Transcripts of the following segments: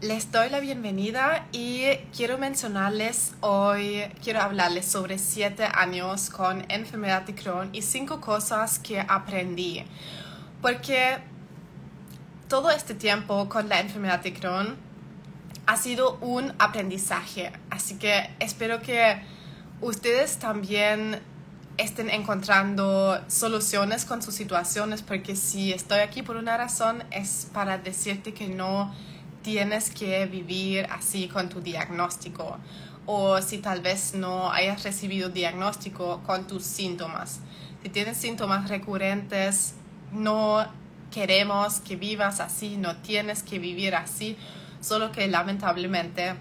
les doy la bienvenida y quiero mencionarles hoy, quiero hablarles sobre siete años con enfermedad de Crohn y cinco cosas que aprendí. Porque todo este tiempo con la enfermedad de Crohn ha sido un aprendizaje. Así que espero que ustedes también estén encontrando soluciones con sus situaciones, porque si estoy aquí por una razón es para decirte que no tienes que vivir así con tu diagnóstico o si tal vez no hayas recibido diagnóstico con tus síntomas. Si tienes síntomas recurrentes, no queremos que vivas así, no tienes que vivir así, solo que lamentablemente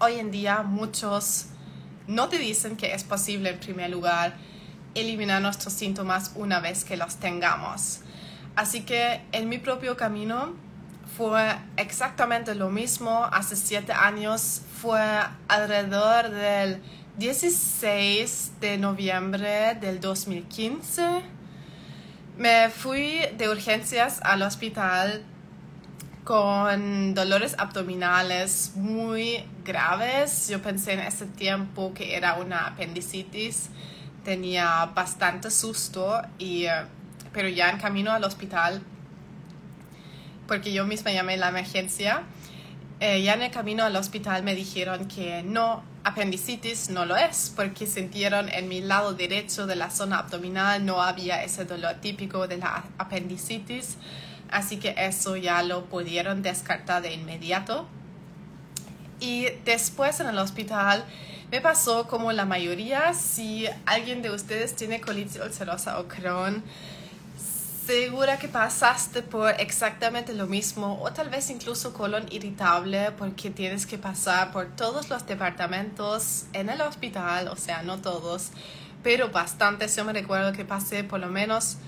hoy en día muchos no te dicen que es posible en primer lugar eliminar nuestros síntomas una vez que los tengamos. Así que en mi propio camino fue exactamente lo mismo hace siete años. Fue alrededor del 16 de noviembre del 2015. Me fui de urgencias al hospital con dolores abdominales muy graves. Yo pensé en ese tiempo que era una apendicitis. Tenía bastante susto, y, eh, pero ya en camino al hospital porque yo misma llamé la emergencia. Eh, ya en el camino al hospital me dijeron que no, apendicitis no lo es, porque sintieron en mi lado derecho de la zona abdominal no había ese dolor típico de la apendicitis, así que eso ya lo pudieron descartar de inmediato. Y después en el hospital me pasó como la mayoría, si alguien de ustedes tiene colitis ulcerosa o Crohn, segura que pasaste por exactamente lo mismo o tal vez incluso colon irritable porque tienes que pasar por todos los departamentos en el hospital, o sea, no todos, pero bastantes. Yo me recuerdo que pasé por lo menos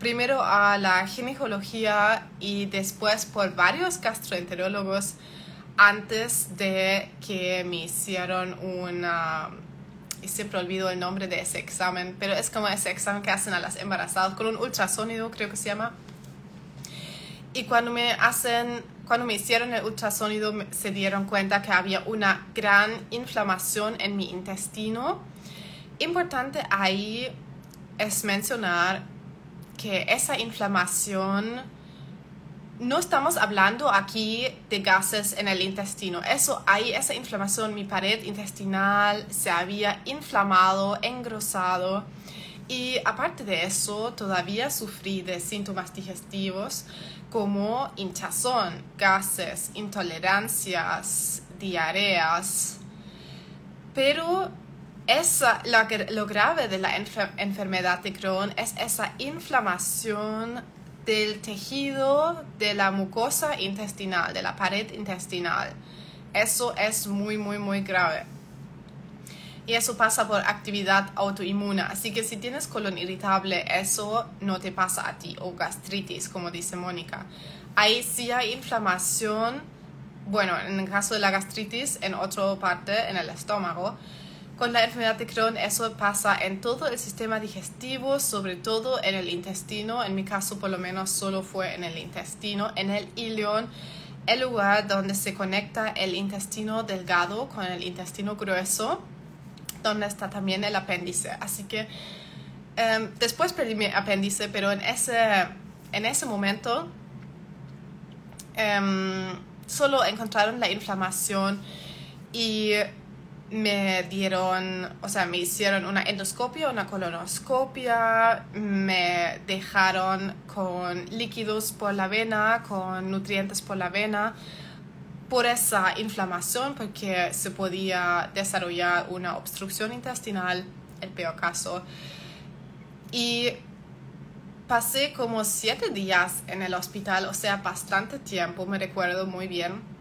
primero a la ginecología y después por varios gastroenterólogos antes de que me hicieron una y siempre olvido el nombre de ese examen, pero es como ese examen que hacen a las embarazadas con un ultrasonido, creo que se llama. Y cuando me hacen, cuando me hicieron el ultrasonido, se dieron cuenta que había una gran inflamación en mi intestino. Importante ahí es mencionar que esa inflamación no estamos hablando aquí de gases en el intestino. Eso, hay esa inflamación, mi pared intestinal se había inflamado, engrosado. Y aparte de eso, todavía sufrí de síntomas digestivos como hinchazón, gases, intolerancias, diarreas. Pero esa, lo grave de la enfermedad de Crohn es esa inflamación del tejido de la mucosa intestinal, de la pared intestinal. Eso es muy, muy, muy grave. Y eso pasa por actividad autoinmuna. Así que si tienes colon irritable, eso no te pasa a ti. O gastritis, como dice Mónica. Ahí sí hay inflamación. Bueno, en el caso de la gastritis, en otra parte, en el estómago con la enfermedad de Crohn eso pasa en todo el sistema digestivo, sobre todo en el intestino. En mi caso por lo menos solo fue en el intestino, en el ilion, el lugar donde se conecta el intestino delgado con el intestino grueso, donde está también el apéndice. Así que em, después perdí mi apéndice, pero en ese, en ese momento em, solo encontraron la inflamación y me dieron, o sea, me hicieron una endoscopia, una colonoscopia, me dejaron con líquidos por la vena, con nutrientes por la vena, por esa inflamación, porque se podía desarrollar una obstrucción intestinal, el peor caso. Y pasé como siete días en el hospital, o sea, bastante tiempo, me recuerdo muy bien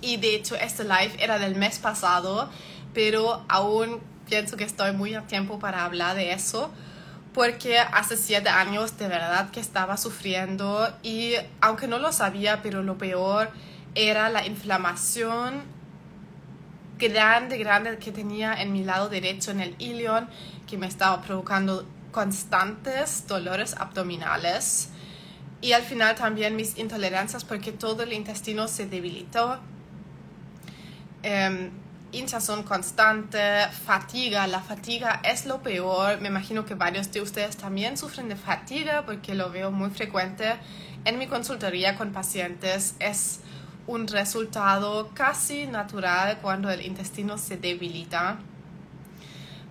y de hecho este live era del mes pasado, pero aún pienso que estoy muy a tiempo para hablar de eso porque hace siete años de verdad que estaba sufriendo y aunque no lo sabía, pero lo peor era la inflamación grande, grande que tenía en mi lado derecho, en el ilion, que me estaba provocando constantes dolores abdominales y al final también mis intolerancias porque todo el intestino se debilitó. Eh, hinchazón constante, fatiga. La fatiga es lo peor. Me imagino que varios de ustedes también sufren de fatiga porque lo veo muy frecuente en mi consultoría con pacientes. Es un resultado casi natural cuando el intestino se debilita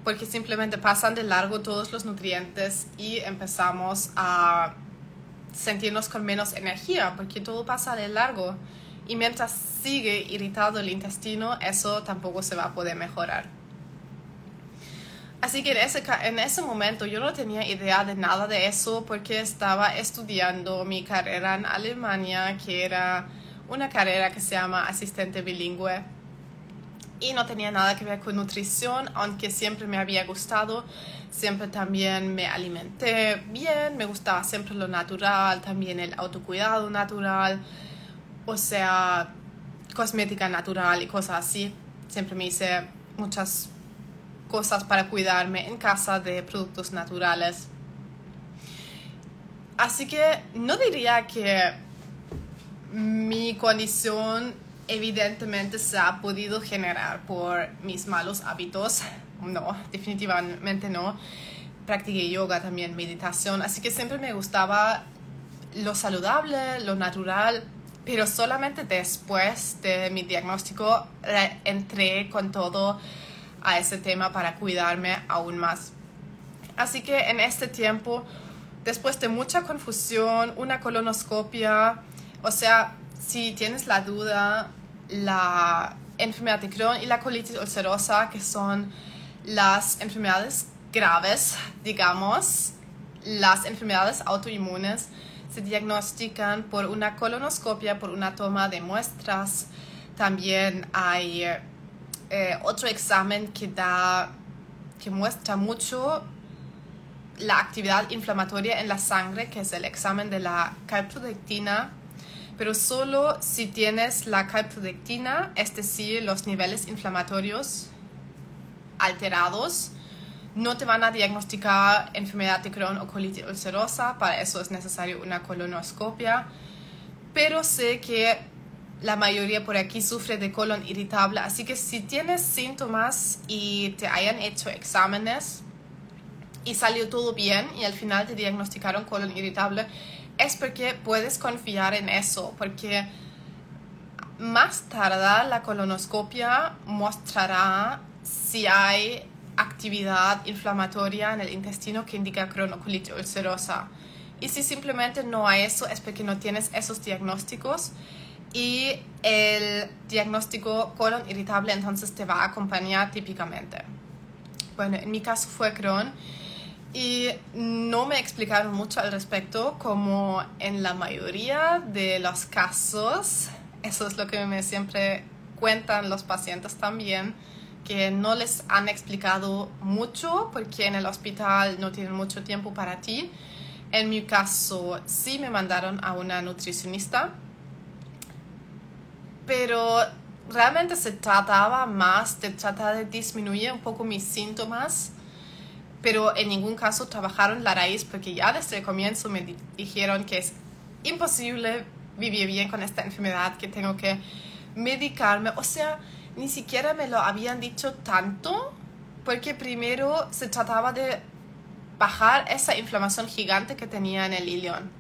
porque simplemente pasan de largo todos los nutrientes y empezamos a sentirnos con menos energía porque todo pasa de largo y mientras sigue irritado el intestino eso tampoco se va a poder mejorar. Así que en ese, en ese momento yo no tenía idea de nada de eso porque estaba estudiando mi carrera en Alemania que era una carrera que se llama asistente bilingüe y no tenía nada que ver con nutrición, aunque siempre me había gustado. Siempre también me alimenté bien, me gustaba siempre lo natural, también el autocuidado natural, o sea, cosmética natural y cosas así. Siempre me hice muchas cosas para cuidarme en casa de productos naturales. Así que no diría que mi condición evidentemente se ha podido generar por mis malos hábitos. No, definitivamente no. Practiqué yoga también, meditación, así que siempre me gustaba lo saludable, lo natural, pero solamente después de mi diagnóstico entré con todo a ese tema para cuidarme aún más. Así que en este tiempo, después de mucha confusión, una colonoscopia, o sea, si tienes la duda, la enfermedad de Crohn y la colitis ulcerosa, que son las enfermedades graves, digamos, las enfermedades autoinmunes, se diagnostican por una colonoscopia, por una toma de muestras. También hay eh, otro examen que da, que muestra mucho la actividad inflamatoria en la sangre, que es el examen de la calprotectina pero solo si tienes la calprotectina, es decir, los niveles inflamatorios alterados, no te van a diagnosticar enfermedad de Crohn o colitis ulcerosa, para eso es necesario una colonoscopia, pero sé que la mayoría por aquí sufre de colon irritable, así que si tienes síntomas y te hayan hecho exámenes y salió todo bien y al final te diagnosticaron colon irritable, es porque puedes confiar en eso, porque más tarde la colonoscopia mostrará si hay actividad inflamatoria en el intestino que indica cronocolitis ulcerosa. Y si simplemente no hay eso, es porque no tienes esos diagnósticos y el diagnóstico colon irritable entonces te va a acompañar típicamente. Bueno, en mi caso fue Crohn y no me explicaron mucho al respecto, como en la mayoría de los casos, eso es lo que me siempre cuentan los pacientes también, que no les han explicado mucho porque en el hospital no tienen mucho tiempo para ti. En mi caso sí me mandaron a una nutricionista, pero realmente se trataba más de tratar de disminuir un poco mis síntomas pero en ningún caso trabajaron la raíz porque ya desde el comienzo me dijeron que es imposible vivir bien con esta enfermedad, que tengo que medicarme. O sea, ni siquiera me lo habían dicho tanto porque primero se trataba de bajar esa inflamación gigante que tenía en el ilion.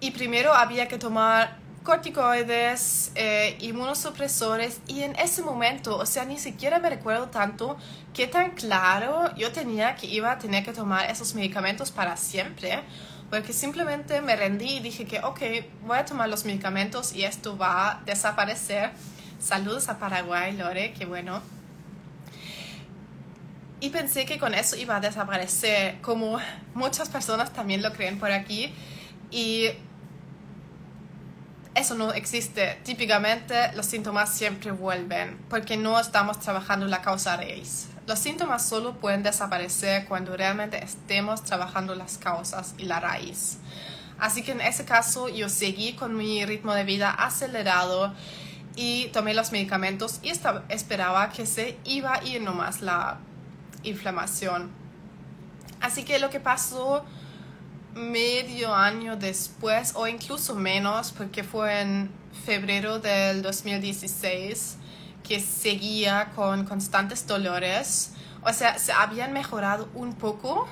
Y primero había que tomar corticoides, eh, inmunosupresores y en ese momento, o sea, ni siquiera me recuerdo tanto qué tan claro yo tenía que iba a tener que tomar esos medicamentos para siempre, porque simplemente me rendí y dije que, ok, voy a tomar los medicamentos y esto va a desaparecer. Saludos a Paraguay, Lore, qué bueno. Y pensé que con eso iba a desaparecer, como muchas personas también lo creen por aquí. Y eso no existe. Típicamente los síntomas siempre vuelven porque no estamos trabajando la causa raíz. Los síntomas solo pueden desaparecer cuando realmente estemos trabajando las causas y la raíz. Así que en ese caso yo seguí con mi ritmo de vida acelerado y tomé los medicamentos y esperaba que se iba a ir nomás la inflamación. Así que lo que pasó medio año después o incluso menos porque fue en febrero del 2016 que seguía con constantes dolores. O sea, se habían mejorado un poco,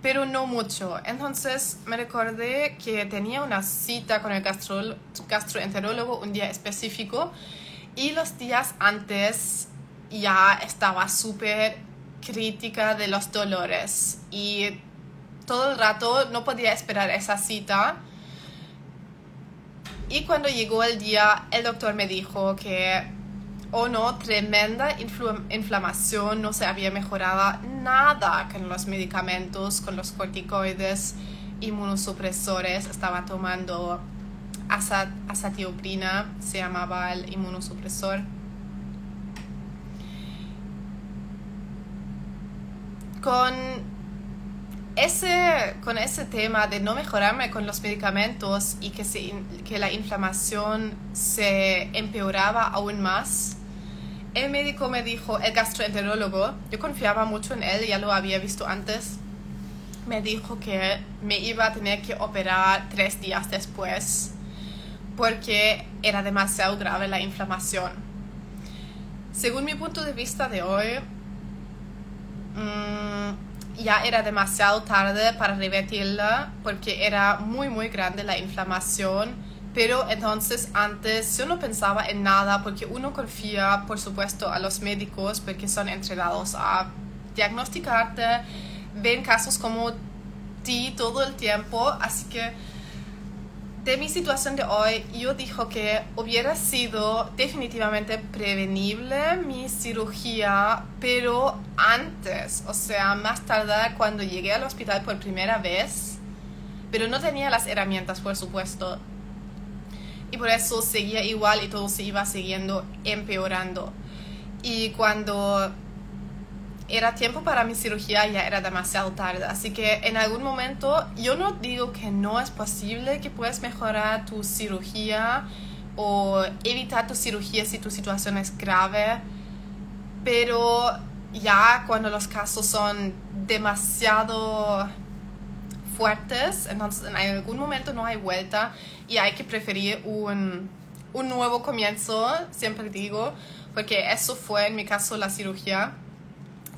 pero no mucho. Entonces me recordé que tenía una cita con el gastro gastroenterólogo un día específico y los días antes ya estaba súper crítica de los dolores y todo el rato no podía esperar esa cita. Y cuando llegó el día, el doctor me dijo que, oh no, tremenda inflamación, no se había mejorado nada con los medicamentos, con los corticoides, inmunosupresores. Estaba tomando azatioprina, se llamaba el inmunosupresor. Con ese, con ese tema de no mejorarme con los medicamentos y que, se, que la inflamación se empeoraba aún más, el médico me dijo, el gastroenterólogo, yo confiaba mucho en él, ya lo había visto antes, me dijo que me iba a tener que operar tres días después porque era demasiado grave la inflamación. Según mi punto de vista de hoy, mm, ya era demasiado tarde para revertirla porque era muy muy grande la inflamación. Pero entonces antes yo no pensaba en nada porque uno confía por supuesto a los médicos porque son entrenados a diagnosticarte, ven casos como ti todo el tiempo, así que de mi situación de hoy, yo dijo que hubiera sido definitivamente prevenible mi cirugía, pero antes, o sea, más tarde cuando llegué al hospital por primera vez, pero no tenía las herramientas, por supuesto. Y por eso seguía igual y todo se iba siguiendo empeorando. Y cuando era tiempo para mi cirugía, ya era demasiado tarde. Así que en algún momento yo no digo que no es posible que puedas mejorar tu cirugía o evitar tu cirugía si tu situación es grave, pero ya cuando los casos son demasiado fuertes, entonces en algún momento no hay vuelta y hay que preferir un, un nuevo comienzo, siempre digo, porque eso fue en mi caso la cirugía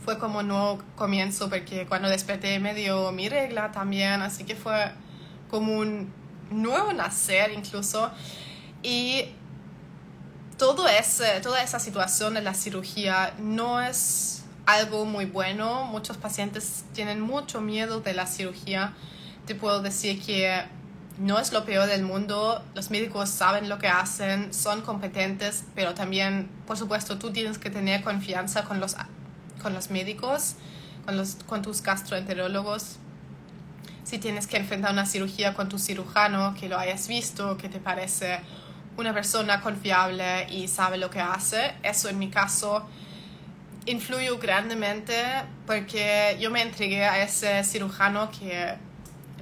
fue como nuevo comienzo porque cuando desperté me dio mi regla también, así que fue como un nuevo nacer incluso. Y todo ese, toda esa situación de la cirugía no es algo muy bueno. Muchos pacientes tienen mucho miedo de la cirugía. Te puedo decir que no es lo peor del mundo. Los médicos saben lo que hacen, son competentes, pero también, por supuesto, tú tienes que tener confianza con los con los médicos, con, los, con tus gastroenterólogos. Si tienes que enfrentar una cirugía con tu cirujano, que lo hayas visto, que te parece una persona confiable y sabe lo que hace. Eso en mi caso influyó grandemente porque yo me entregué a ese cirujano que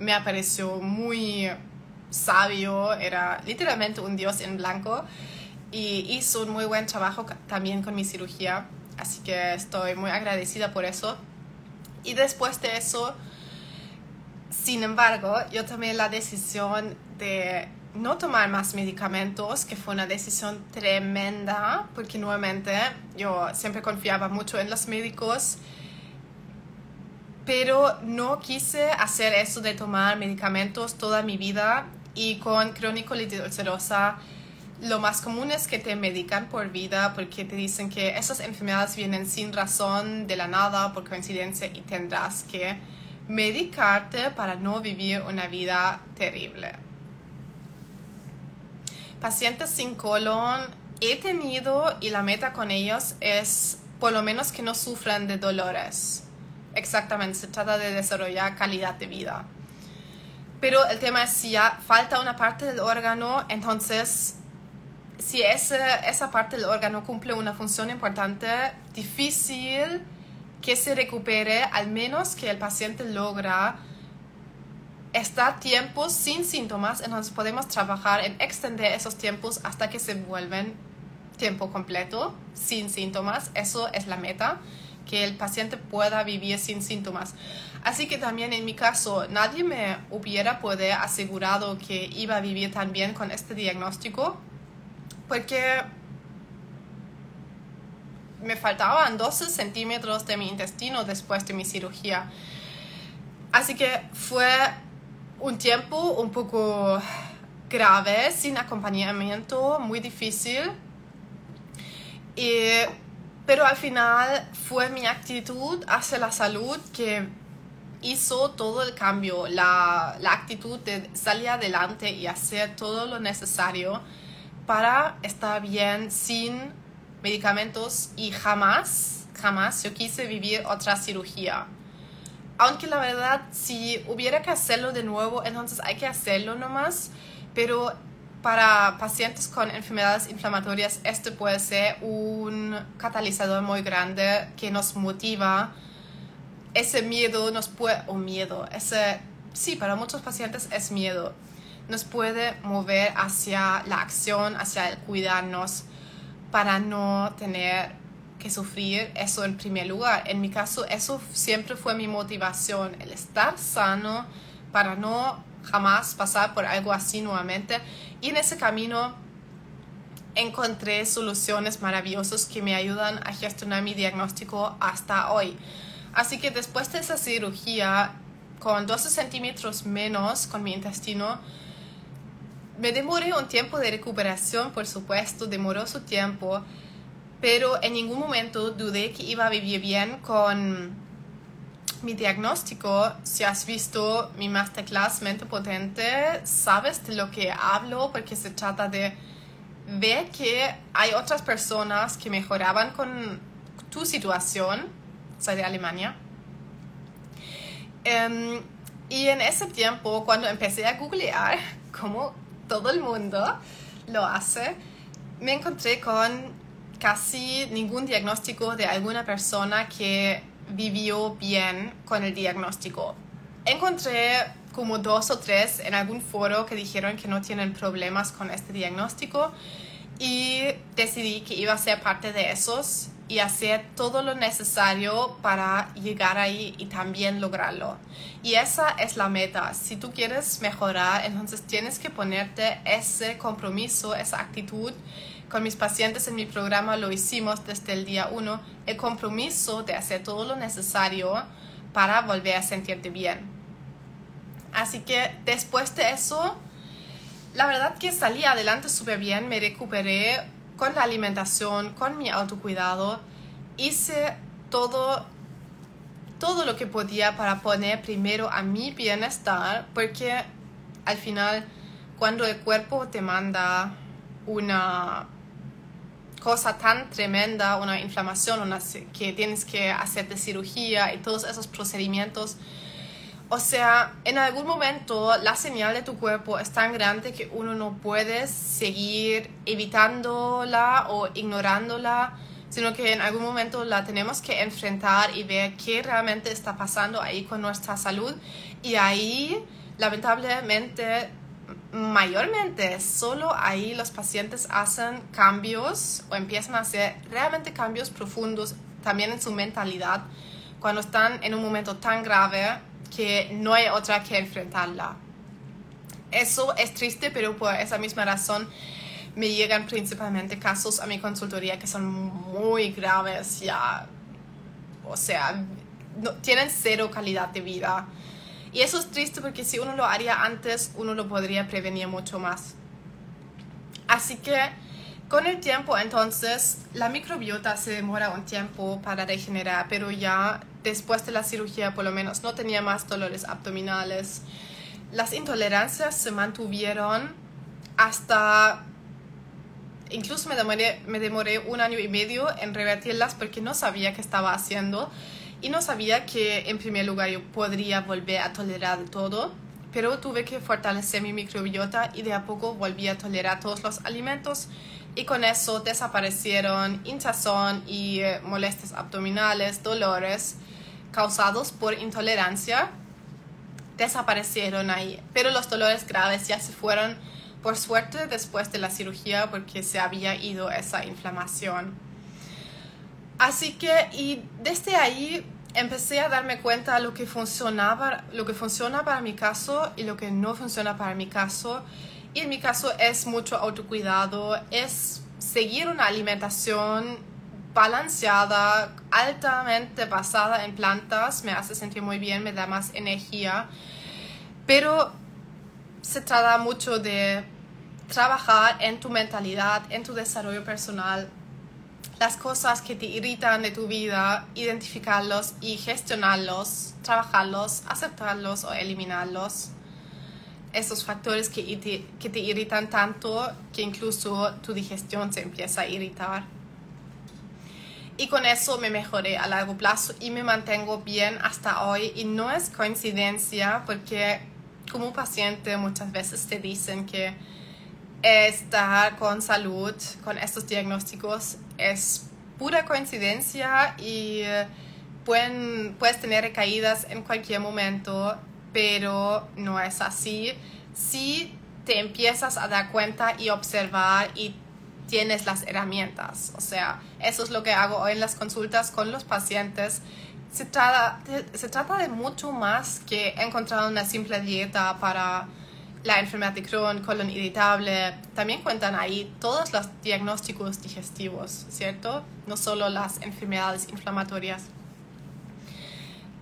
me pareció muy sabio, era literalmente un dios en blanco y hizo un muy buen trabajo también con mi cirugía. Así que estoy muy agradecida por eso. Y después de eso, sin embargo, yo tomé la decisión de no tomar más medicamentos, que fue una decisión tremenda, porque nuevamente yo siempre confiaba mucho en los médicos, pero no quise hacer eso de tomar medicamentos toda mi vida y con crónico ulcerosa lo más común es que te medican por vida porque te dicen que esas enfermedades vienen sin razón, de la nada, por coincidencia y tendrás que medicarte para no vivir una vida terrible. Pacientes sin colon he tenido y la meta con ellos es por lo menos que no sufran de dolores. Exactamente, se trata de desarrollar calidad de vida. Pero el tema es si ya falta una parte del órgano, entonces si esa parte del órgano cumple una función importante, difícil que se recupere, al menos que el paciente logra estar tiempos sin síntomas, entonces podemos trabajar en extender esos tiempos hasta que se vuelven tiempo completo, sin síntomas, eso es la meta. que el paciente pueda vivir sin síntomas. Así que también en mi caso, nadie me hubiera podido asegurado que iba a vivir tan bien con este diagnóstico, porque me faltaban 12 centímetros de mi intestino después de mi cirugía. Así que fue un tiempo un poco grave, sin acompañamiento, muy difícil. pero al final fue mi actitud hacia la salud que hizo todo el cambio, la, la actitud de salir adelante y hacer todo lo necesario para estar bien sin medicamentos y jamás, jamás yo quise vivir otra cirugía. Aunque la verdad, si hubiera que hacerlo de nuevo, entonces hay que hacerlo nomás, pero para pacientes con enfermedades inflamatorias, este puede ser un catalizador muy grande que nos motiva. Ese miedo nos puede, o miedo, ese, sí, para muchos pacientes es miedo, nos puede mover hacia la acción, hacia el cuidarnos para no tener que sufrir eso en primer lugar. En mi caso, eso siempre fue mi motivación, el estar sano para no jamás pasar por algo así nuevamente. Y en ese camino encontré soluciones maravillosas que me ayudan a gestionar mi diagnóstico hasta hoy. Así que después de esa cirugía, con 12 centímetros menos con mi intestino, me demoré un tiempo de recuperación, por supuesto, demoró su tiempo, pero en ningún momento dudé que iba a vivir bien con mi diagnóstico. Si has visto mi masterclass Mente Potente, sabes de lo que hablo porque se trata de ver que hay otras personas que mejoraban con tu situación. Soy de Alemania. Em, y en ese tiempo, cuando empecé a googlear cómo todo el mundo lo hace, me encontré con casi ningún diagnóstico de alguna persona que vivió bien con el diagnóstico. Encontré como dos o tres en algún foro que dijeron que no tienen problemas con este diagnóstico y decidí que iba a ser parte de esos y hacer todo lo necesario para llegar ahí y también lograrlo. Y esa es la meta. Si tú quieres mejorar, entonces tienes que ponerte ese compromiso, esa actitud. Con mis pacientes en mi programa lo hicimos desde el día uno, el compromiso de hacer todo lo necesario para volver a sentirte bien. Así que después de eso, la verdad que salí adelante súper bien, me recuperé con la alimentación, con mi autocuidado, hice todo, todo lo que podía para poner primero a mi bienestar, porque al final cuando el cuerpo te manda una cosa tan tremenda, una inflamación, una, que tienes que hacerte cirugía y todos esos procedimientos, o sea, en algún momento la señal de tu cuerpo es tan grande que uno no puede seguir evitándola o ignorándola, sino que en algún momento la tenemos que enfrentar y ver qué realmente está pasando ahí con nuestra salud. Y ahí, lamentablemente, mayormente, solo ahí los pacientes hacen cambios o empiezan a hacer realmente cambios profundos también en su mentalidad cuando están en un momento tan grave que no hay otra que enfrentarla. Eso es triste, pero por esa misma razón me llegan principalmente casos a mi consultoría que son muy graves ya. O sea, no, tienen cero calidad de vida. Y eso es triste porque si uno lo haría antes, uno lo podría prevenir mucho más. Así que con el tiempo entonces la microbiota se demora un tiempo para regenerar, pero ya después de la cirugía por lo menos no tenía más dolores abdominales. Las intolerancias se mantuvieron hasta, incluso me demoré, me demoré un año y medio en revertirlas porque no sabía qué estaba haciendo y no sabía que en primer lugar yo podría volver a tolerar todo, pero tuve que fortalecer mi microbiota y de a poco volví a tolerar todos los alimentos y con eso desaparecieron hinchazón y eh, molestias abdominales, dolores causados por intolerancia desaparecieron ahí, pero los dolores graves ya se fueron por suerte después de la cirugía porque se había ido esa inflamación. Así que, y desde ahí empecé a darme cuenta de lo que funcionaba, lo que funciona para mi caso y lo que no funciona para mi caso. Y en mi caso es mucho autocuidado, es seguir una alimentación balanceada, altamente basada en plantas, me hace sentir muy bien, me da más energía. Pero se trata mucho de trabajar en tu mentalidad, en tu desarrollo personal, las cosas que te irritan de tu vida, identificarlos y gestionarlos, trabajarlos, aceptarlos o eliminarlos. Esos factores que te, que te irritan tanto que incluso tu digestión se empieza a irritar. Y con eso me mejoré a largo plazo y me mantengo bien hasta hoy. Y no es coincidencia porque como paciente muchas veces te dicen que estar con salud, con estos diagnósticos, es pura coincidencia y eh, pueden, puedes tener recaídas en cualquier momento, pero no es así. Si te empiezas a dar cuenta y observar y tienes las herramientas. O sea, eso es lo que hago hoy en las consultas con los pacientes. Se trata, se trata de mucho más que encontrar una simple dieta para la enfermedad de Crohn, colon irritable, también cuentan ahí todos los diagnósticos digestivos, ¿cierto? No solo las enfermedades inflamatorias.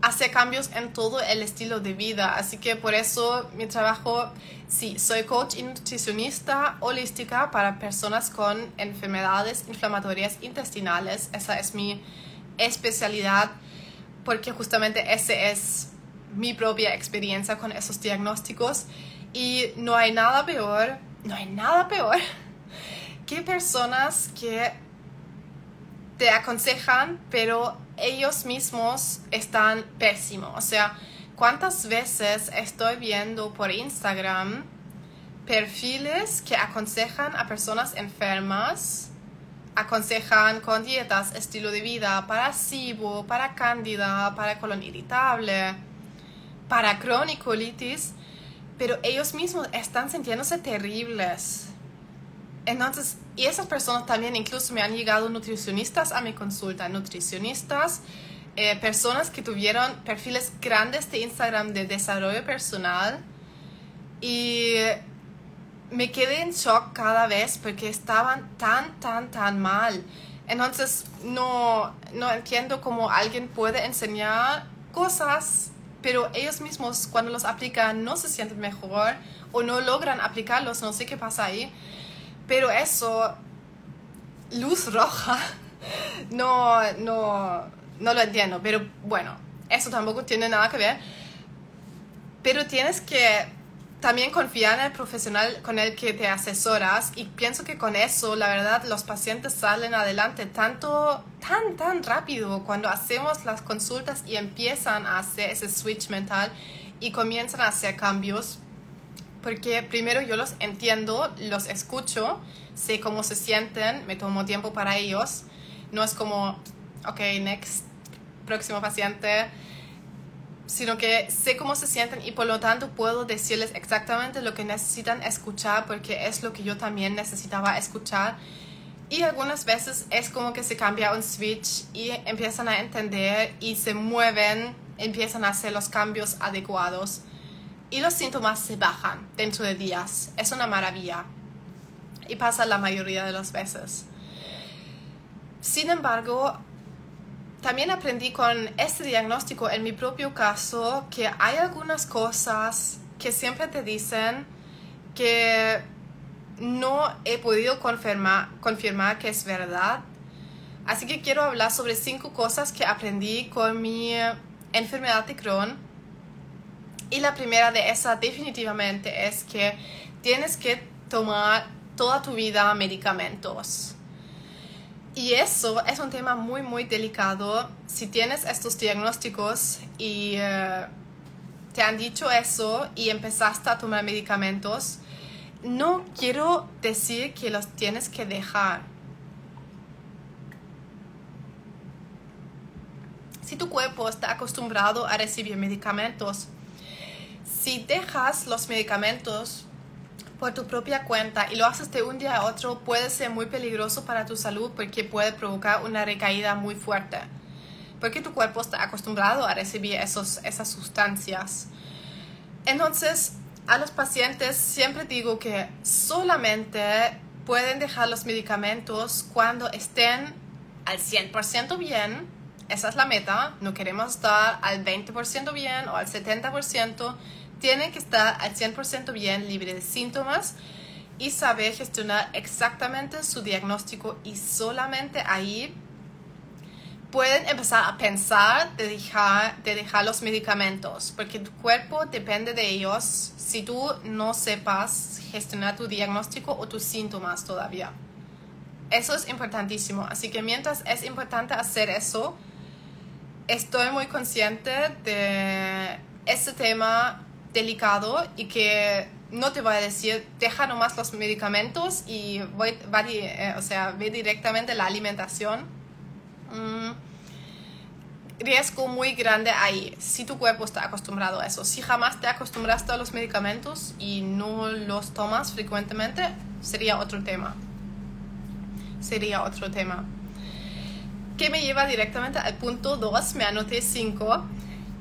Hace cambios en todo el estilo de vida, así que por eso mi trabajo, sí, soy coach y nutricionista holística para personas con enfermedades inflamatorias intestinales. Esa es mi especialidad porque justamente esa es mi propia experiencia con esos diagnósticos y no hay nada peor, no hay nada peor que personas que te aconsejan, pero ellos mismos están pésimos. O sea, ¿cuántas veces estoy viendo por Instagram perfiles que aconsejan a personas enfermas? Aconsejan con dietas, estilo de vida para SIBO, para cándida, para colon irritable, para cronicolitis pero ellos mismos están sintiéndose terribles. Entonces, y esas personas también incluso me han llegado nutricionistas a mi consulta, nutricionistas, eh, personas que tuvieron perfiles grandes de Instagram de desarrollo personal y me quedé en shock cada vez porque estaban tan, tan, tan mal. Entonces, no, no entiendo cómo alguien puede enseñar cosas pero ellos mismos cuando los aplican no se sienten mejor o no logran aplicarlos, no sé qué pasa ahí. Pero eso, luz roja, no, no, no lo entiendo. Pero bueno, eso tampoco tiene nada que ver. Pero tienes que también confiar en el profesional con el que te asesoras y pienso que con eso, la verdad, los pacientes salen adelante tanto, tan, tan rápido cuando hacemos las consultas y empiezan a hacer ese switch mental y comienzan a hacer cambios. Porque primero yo los entiendo, los escucho, sé cómo se sienten, me tomo tiempo para ellos. No es como, ok, next, próximo paciente, sino que sé cómo se sienten y por lo tanto puedo decirles exactamente lo que necesitan escuchar porque es lo que yo también necesitaba escuchar. Y algunas veces es como que se cambia un switch y empiezan a entender y se mueven, empiezan a hacer los cambios adecuados y los síntomas se bajan dentro de días. Es una maravilla y pasa la mayoría de las veces. Sin embargo, también aprendí con este diagnóstico en mi propio caso que hay algunas cosas que siempre te dicen que no he podido confirmar, confirmar que es verdad. Así que quiero hablar sobre cinco cosas que aprendí con mi enfermedad de Crohn. Y la primera de esas definitivamente es que tienes que tomar toda tu vida medicamentos. Y eso es un tema muy, muy delicado. Si tienes estos diagnósticos y eh, te han dicho eso y empezaste a tomar medicamentos, no quiero decir que los tienes que dejar. Si tu cuerpo está acostumbrado a recibir medicamentos, si dejas los medicamentos por tu propia cuenta y lo haces de un día a otro, puede ser muy peligroso para tu salud porque puede provocar una recaída muy fuerte. Porque tu cuerpo está acostumbrado a recibir esos, esas sustancias. Entonces, a los pacientes siempre digo que solamente pueden dejar los medicamentos cuando estén al 100% bien. Esa es la meta. No queremos estar al 20% bien o al 70% tiene que estar al 100% bien, libre de síntomas y saber gestionar exactamente su diagnóstico y solamente ahí pueden empezar a pensar de dejar, de dejar los medicamentos, porque tu cuerpo depende de ellos si tú no sepas gestionar tu diagnóstico o tus síntomas todavía. Eso es importantísimo, así que mientras es importante hacer eso, estoy muy consciente de este tema delicado y que no te voy a decir, deja nomás los medicamentos y voy, eh, o sea, ve directamente la alimentación. Mm, riesgo muy grande ahí, si tu cuerpo está acostumbrado a eso. Si jamás te acostumbraste a los medicamentos y no los tomas frecuentemente, sería otro tema. Sería otro tema. Que me lleva directamente al punto 2, me anoté 5.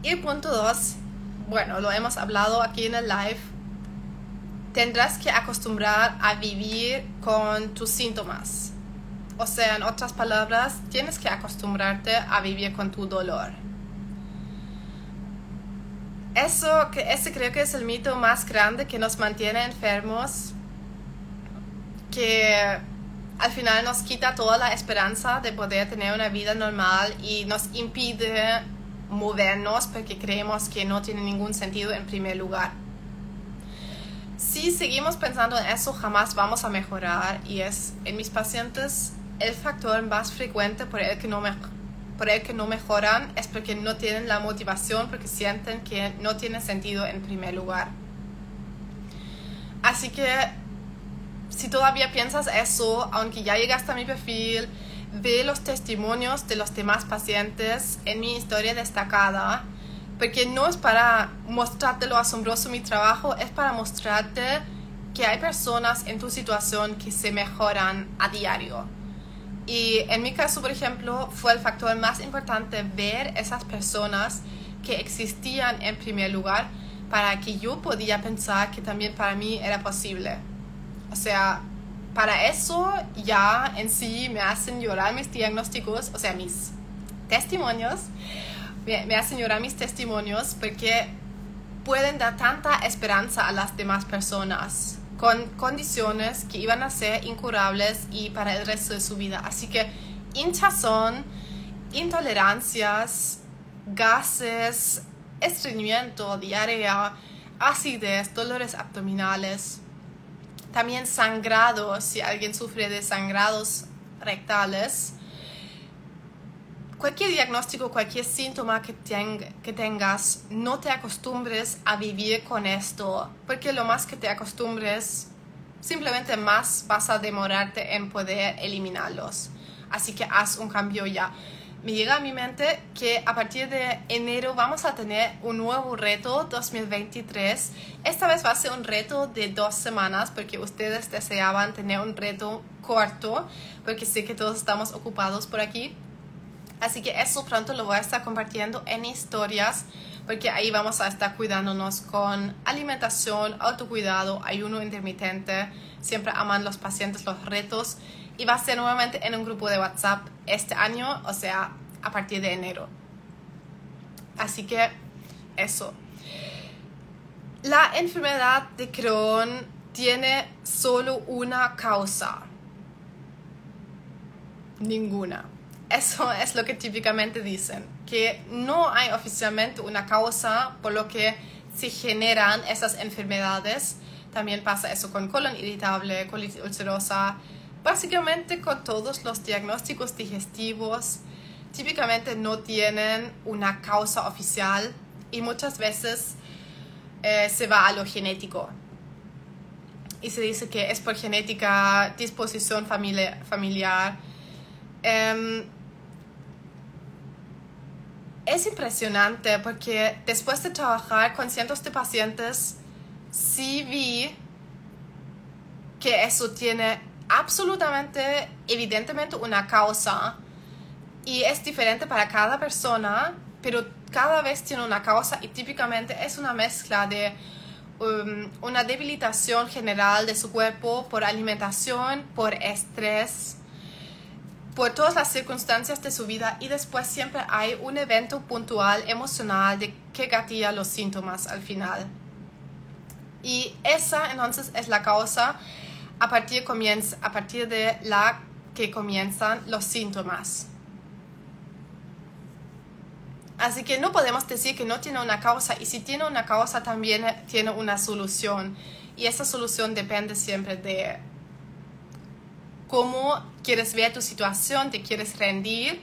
Y el punto 2 bueno, lo hemos hablado aquí en el live, tendrás que acostumbrar a vivir con tus síntomas. O sea, en otras palabras, tienes que acostumbrarte a vivir con tu dolor. Eso, ese creo que es el mito más grande que nos mantiene enfermos, que al final nos quita toda la esperanza de poder tener una vida normal y nos impide movernos porque creemos que no tiene ningún sentido en primer lugar. Si seguimos pensando en eso, jamás vamos a mejorar y es en mis pacientes el factor más frecuente por el que no, por el que no mejoran es porque no tienen la motivación, porque sienten que no tiene sentido en primer lugar. Así que si todavía piensas eso, aunque ya llegaste a mi perfil, ve los testimonios de los demás pacientes en mi historia destacada, porque no es para mostrarte lo asombroso mi trabajo, es para mostrarte que hay personas en tu situación que se mejoran a diario. Y en mi caso, por ejemplo, fue el factor más importante ver esas personas que existían en primer lugar para que yo podía pensar que también para mí era posible. O sea, para eso ya en sí me hacen llorar mis diagnósticos, o sea, mis testimonios, me, hacen llorar mis testimonios porque pueden dar tanta esperanza a las demás personas con condiciones que iban a ser incurables y para el resto de su vida. Así que hinchazón, intolerancias, gases, estreñimiento, diarrea, acidez, dolores abdominales, también sangrados, si alguien sufre de sangrados rectales. Cualquier diagnóstico, cualquier síntoma que, que tengas, no te acostumbres a vivir con esto, porque lo más que te acostumbres, simplemente más vas a demorarte en poder eliminarlos. Así que haz un cambio ya me llega a mi mente que a partir de enero vamos a tener un nuevo reto 2023. Esta vez va a ser un reto de dos semanas porque ustedes deseaban tener un reto corto porque sé que todos estamos ocupados por aquí. Así que eso pronto lo voy a estar compartiendo en historias porque ahí vamos a estar cuidándonos con alimentación, autocuidado, ayuno intermitente. Siempre aman los pacientes los retos y va a ser nuevamente en un grupo de WhatsApp este año, o sea, a partir de enero. Así que eso. La enfermedad de Crohn tiene solo una causa. Ninguna. Eso es lo que típicamente dicen, que no hay oficialmente una causa por lo que se generan esas enfermedades. También pasa eso con colon irritable, colitis ulcerosa, Básicamente con todos los diagnósticos digestivos típicamente no tienen una causa oficial y muchas veces eh, se va a lo genético. Y se dice que es por genética, disposición familiar. Em, es impresionante porque después de trabajar con cientos de pacientes, sí vi que eso tiene absolutamente, evidentemente, una causa y es diferente para cada persona, pero cada vez tiene una causa y típicamente es una mezcla de um, una debilitación general de su cuerpo por alimentación, por estrés, por todas las circunstancias de su vida y después siempre hay un evento puntual emocional de que gatilla los síntomas al final. Y esa entonces es la causa a partir, comienza, a partir de la que comienzan los síntomas. Así que no podemos decir que no tiene una causa y si tiene una causa también tiene una solución. Y esa solución depende siempre de cómo quieres ver tu situación, te quieres rendir,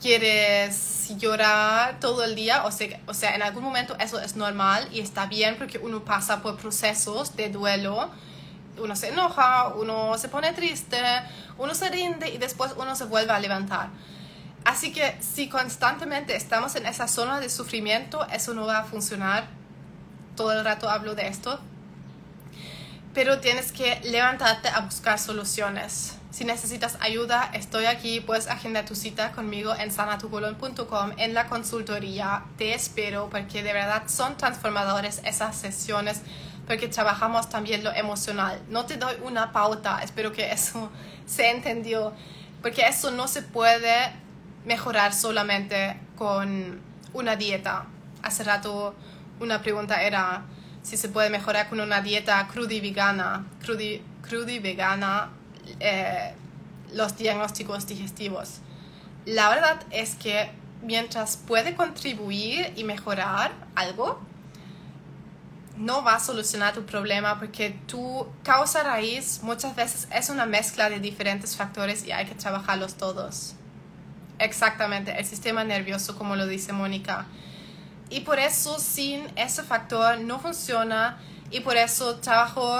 quieres llorar todo el día, o sea, o sea, en algún momento eso es normal y está bien porque uno pasa por procesos de duelo, uno se enoja, uno se pone triste, uno se rinde y después uno se vuelve a levantar. Así que si constantemente estamos en esa zona de sufrimiento, eso no va a funcionar. Todo el rato hablo de esto. Pero tienes que levantarte a buscar soluciones. Si necesitas ayuda, estoy aquí. Puedes agendar tu cita conmigo en sanatucolon.com en la consultoría. Te espero porque de verdad son transformadores esas sesiones porque trabajamos también lo emocional. No te doy una pauta, espero que eso se entendió, porque eso no se puede mejorar solamente con una dieta. Hace rato una pregunta era si se puede mejorar con una dieta cruda y vegana, cruda y vegana, eh, los diagnósticos digestivos. La verdad es que mientras puede contribuir y mejorar algo, no va a solucionar tu problema porque tu causa raíz muchas veces es una mezcla de diferentes factores y hay que trabajarlos todos. Exactamente, el sistema nervioso, como lo dice Mónica. Y por eso sin ese factor no funciona y por eso trabajo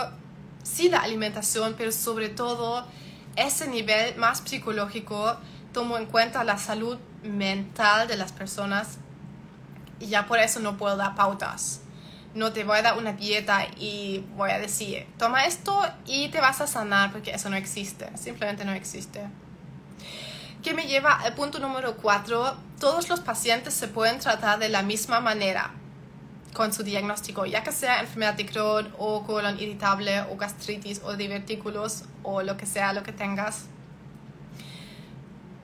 sí la alimentación, pero sobre todo ese nivel más psicológico, tomo en cuenta la salud mental de las personas y ya por eso no puedo dar pautas. No te voy a dar una dieta y voy a decir, toma esto y te vas a sanar porque eso no existe, simplemente no existe que me lleva al punto número cuatro. Todos los pacientes se pueden tratar de la misma manera con su diagnóstico, ya que sea enfermedad de Crohn o colon irritable o gastritis o divertículos o lo que sea lo que tengas.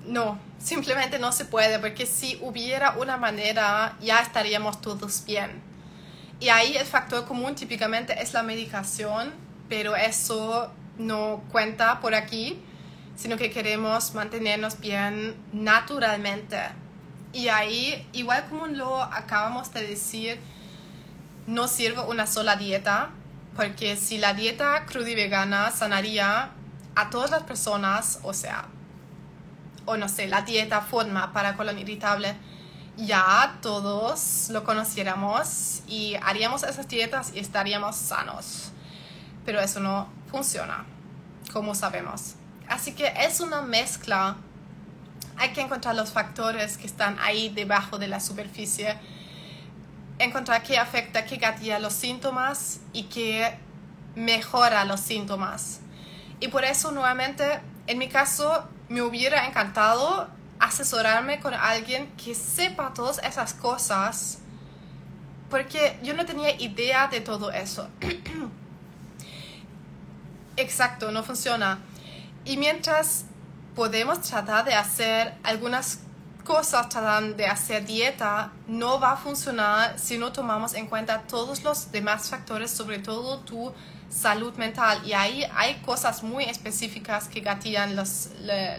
No, simplemente no se puede porque si hubiera una manera ya estaríamos todos bien. Y ahí el factor común típicamente es la medicación, pero eso no cuenta por aquí sino que queremos mantenernos bien naturalmente. Y ahí, igual como lo acabamos de decir, no sirve una sola dieta, porque si la dieta cruda y vegana sanaría a todas las personas, o sea, o no sé, la dieta forma para colon irritable, ya todos lo conociéramos y haríamos esas dietas y estaríamos sanos. Pero eso no funciona, como sabemos. Así que es una mezcla. Hay que encontrar los factores que están ahí debajo de la superficie. Encontrar qué afecta, qué gatilla los síntomas y qué mejora los síntomas. Y por eso nuevamente, en mi caso, me hubiera encantado asesorarme con alguien que sepa todas esas cosas, porque yo no tenía idea de todo eso. Exacto, no funciona. Y mientras podemos tratar de hacer algunas cosas, tratar de hacer dieta, no va a funcionar si no tomamos en cuenta todos los demás factores, sobre todo tu salud mental. Y ahí hay cosas muy específicas que gatillan los,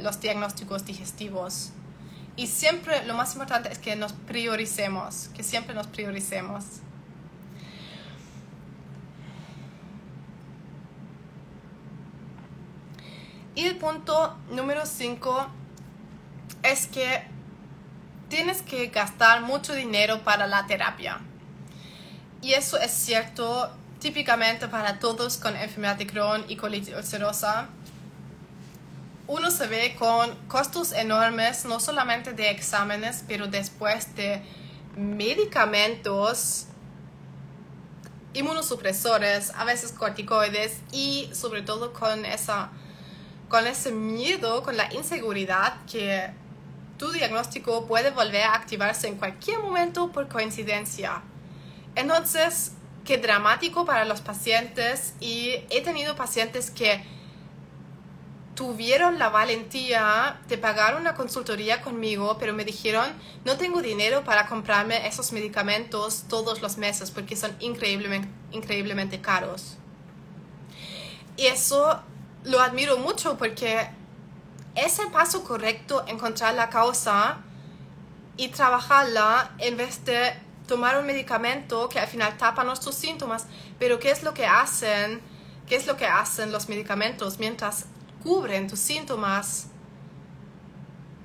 los diagnósticos digestivos. Y siempre lo más importante es que nos prioricemos, que siempre nos prioricemos. Y el punto número 5 es que tienes que gastar mucho dinero para la terapia. Y eso es cierto típicamente para todos con enfermedad de Crohn y colitis ulcerosa. Uno se ve con costos enormes, no solamente de exámenes, pero después de medicamentos inmunosupresores, a veces corticoides y sobre todo con, esa, con ese miedo, con la inseguridad que tu diagnóstico puede volver a activarse en cualquier momento por coincidencia. Entonces, qué dramático para los pacientes y he tenido pacientes que tuvieron la valentía de pagar una consultoría conmigo, pero me dijeron, no tengo dinero para comprarme esos medicamentos todos los meses porque son increíblemente, increíblemente caros. Y eso lo admiro mucho porque es el paso correcto encontrar la causa y trabajarla en vez de tomar un medicamento que al final tapa nuestros síntomas. Pero ¿qué es lo que hacen? ¿Qué es lo que hacen los medicamentos mientras cubren tus síntomas,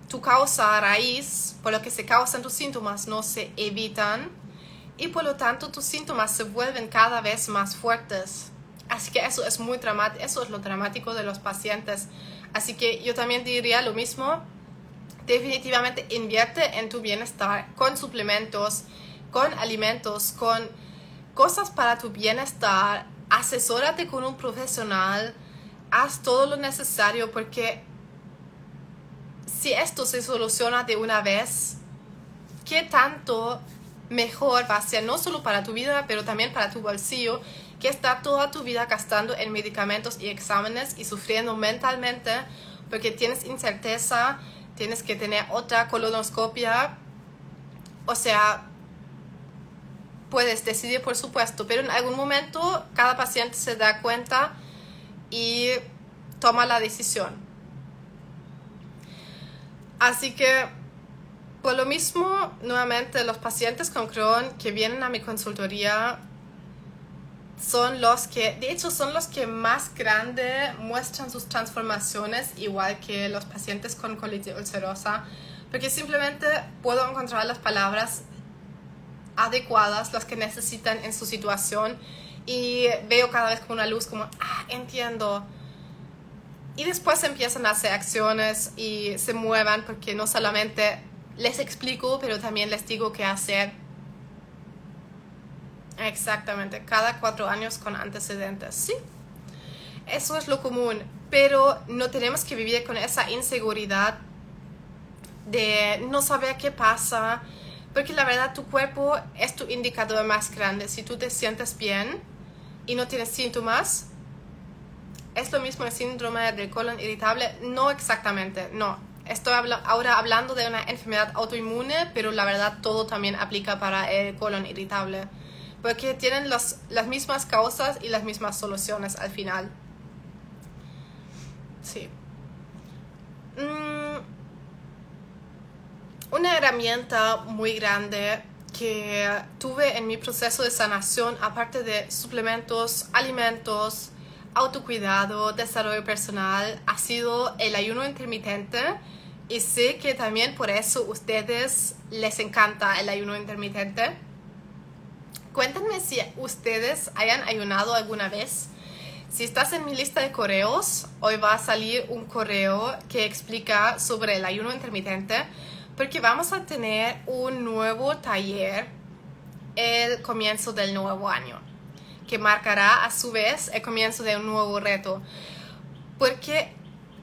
tu causa raíz, por lo que se causan tus síntomas, no se evitan y por lo tanto tus síntomas se vuelven cada vez más fuertes. Así que eso es muy dramático, eso es lo dramático de los pacientes. Así que yo también diría lo mismo. Definitivamente invierte en tu bienestar con suplementos, con alimentos, con cosas para tu bienestar. Asesórate con un profesional haz todo lo necesario porque si esto se soluciona de una vez, ¿qué tanto mejor va a ser no solo para tu vida, pero también para tu bolsillo, que está toda tu vida gastando en medicamentos y exámenes y sufriendo mentalmente porque tienes incerteza, tienes que tener otra colonoscopia, o sea, puedes decidir por supuesto, pero en algún momento cada paciente se da cuenta y toma la decisión. Así que, por lo mismo, nuevamente los pacientes con Crohn que vienen a mi consultoría son los que, de hecho, son los que más grande muestran sus transformaciones, igual que los pacientes con colitis ulcerosa, porque simplemente puedo encontrar las palabras adecuadas, las que necesitan en su situación y veo cada vez con una luz como, ah, entiendo. Y después empiezan a hacer acciones y se muevan porque no solamente les explico, pero también les digo qué hacer. Exactamente, cada cuatro años con antecedentes, sí. Eso es lo común, pero no tenemos que vivir con esa inseguridad de no saber qué pasa, porque la verdad tu cuerpo es tu indicador más grande. Si tú te sientes bien, y no tienes síntomas, es lo mismo el síndrome del colon irritable, no exactamente, no. Estoy ahora hablando de una enfermedad autoinmune, pero la verdad todo también aplica para el colon irritable, porque tienen las mismas causas y las mismas soluciones al final. Sí. Mm, una herramienta muy grande que tuve en mi proceso de sanación, aparte de suplementos, alimentos, autocuidado, desarrollo personal, ha sido el ayuno intermitente. Y sé que también por eso ustedes les encanta el ayuno intermitente. Cuéntenme si ustedes hayan ayunado alguna vez. Si estás en mi lista de correos, hoy va a salir un correo que explica sobre el ayuno intermitente porque vamos a tener un nuevo taller el comienzo del nuevo año, que marcará a su vez el comienzo de un nuevo reto, porque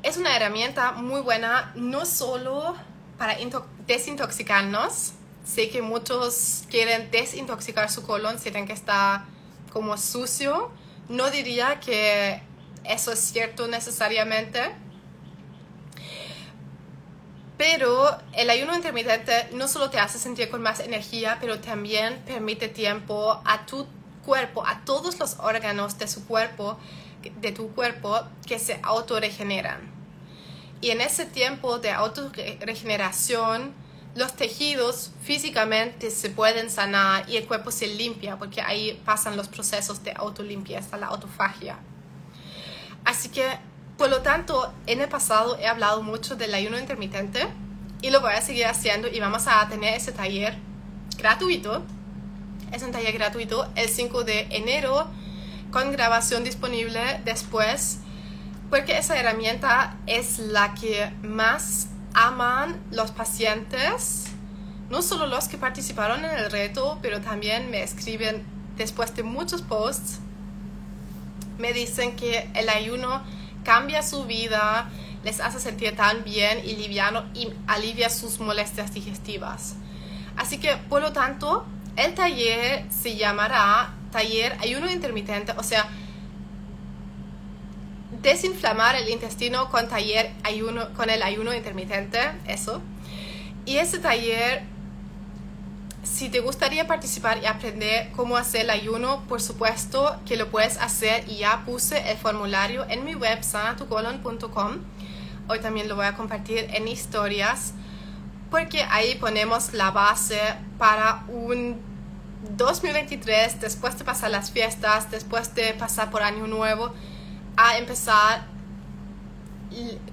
es una herramienta muy buena no solo para desintoxicarnos, sé que muchos quieren desintoxicar su colon, sienten que está como sucio, no diría que eso es cierto necesariamente, pero el ayuno intermitente no solo te hace sentir con más energía, pero también permite tiempo a tu cuerpo, a todos los órganos de su cuerpo, de tu cuerpo, que se autorregeneran. Y en ese tiempo de autorregeneración, los tejidos físicamente se pueden sanar y el cuerpo se limpia, porque ahí pasan los procesos de autolimpieza, la autofagia. Así que por lo tanto, en el pasado he hablado mucho del ayuno intermitente y lo voy a seguir haciendo y vamos a tener ese taller gratuito. Es un taller gratuito el 5 de enero con grabación disponible después porque esa herramienta es la que más aman los pacientes, no solo los que participaron en el reto, pero también me escriben después de muchos posts, me dicen que el ayuno cambia su vida, les hace sentir tan bien y liviano y alivia sus molestias digestivas. Así que, por lo tanto, el taller se llamará taller ayuno intermitente, o sea, desinflamar el intestino con taller ayuno, con el ayuno intermitente, eso. Y ese taller, si te gustaría participar y aprender cómo hacer el ayuno, por supuesto que lo puedes hacer y ya puse el formulario en mi web sanatucolon.com. Hoy también lo voy a compartir en historias porque ahí ponemos la base para un 2023, después de pasar las fiestas, después de pasar por Año Nuevo, a empezar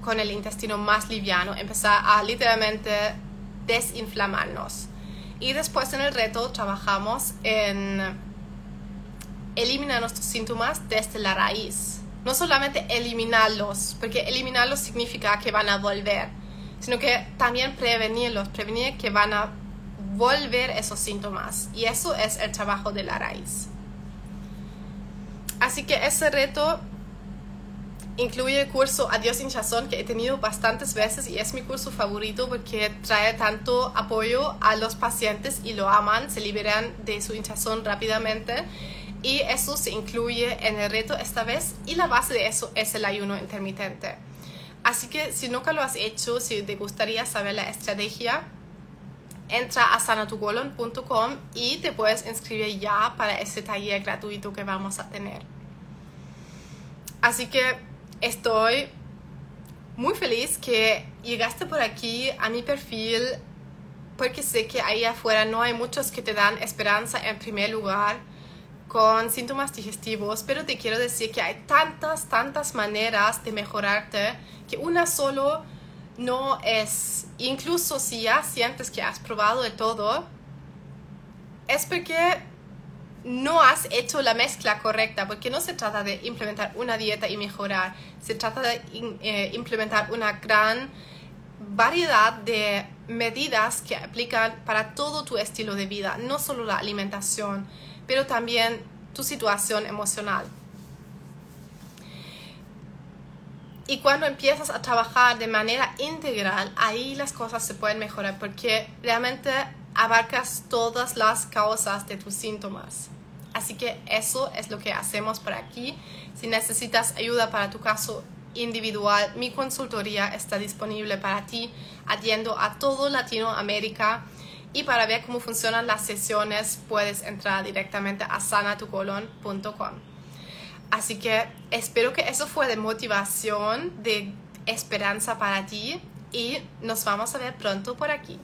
con el intestino más liviano, empezar a literalmente desinflamarnos. Y después en el reto trabajamos en eliminar nuestros síntomas desde la raíz. No solamente eliminarlos, porque eliminarlos significa que van a volver, sino que también prevenirlos, prevenir que van a volver esos síntomas. Y eso es el trabajo de la raíz. Así que ese reto incluye el curso Adiós hinchazón que he tenido bastantes veces y es mi curso favorito porque trae tanto apoyo a los pacientes y lo aman, se liberan de su hinchazón rápidamente y eso se incluye en el reto esta vez y la base de eso es el ayuno intermitente. Así que si nunca lo has hecho, si te gustaría saber la estrategia, entra a sanatugolon.com y te puedes inscribir ya para ese taller gratuito que vamos a tener. Así que estoy muy feliz que llegaste por aquí a mi perfil porque sé que ahí afuera no hay muchos que te dan esperanza en primer lugar con síntomas digestivos, pero te quiero decir que hay tantas, tantas maneras de mejorarte que una solo no es, incluso si ya sientes que has probado de todo, es porque no has hecho la mezcla correcta, porque no se trata de implementar una dieta y mejorar, se trata de eh, implementar una gran variedad de medidas que aplican para todo tu estilo de vida, no solo la alimentación, pero también tu situación emocional. Y cuando empiezas a trabajar de manera integral, ahí las cosas se pueden mejorar porque realmente abarcas todas las causas de tus síntomas. Así que eso es lo que hacemos por aquí. Si necesitas ayuda para tu caso individual, mi consultoría está disponible para ti, atiendo a todo Latinoamérica. Y para ver cómo funcionan las sesiones, puedes entrar directamente a sanatucolon.com. Así que espero que eso fue de motivación, de esperanza para ti y nos vamos a ver pronto por aquí.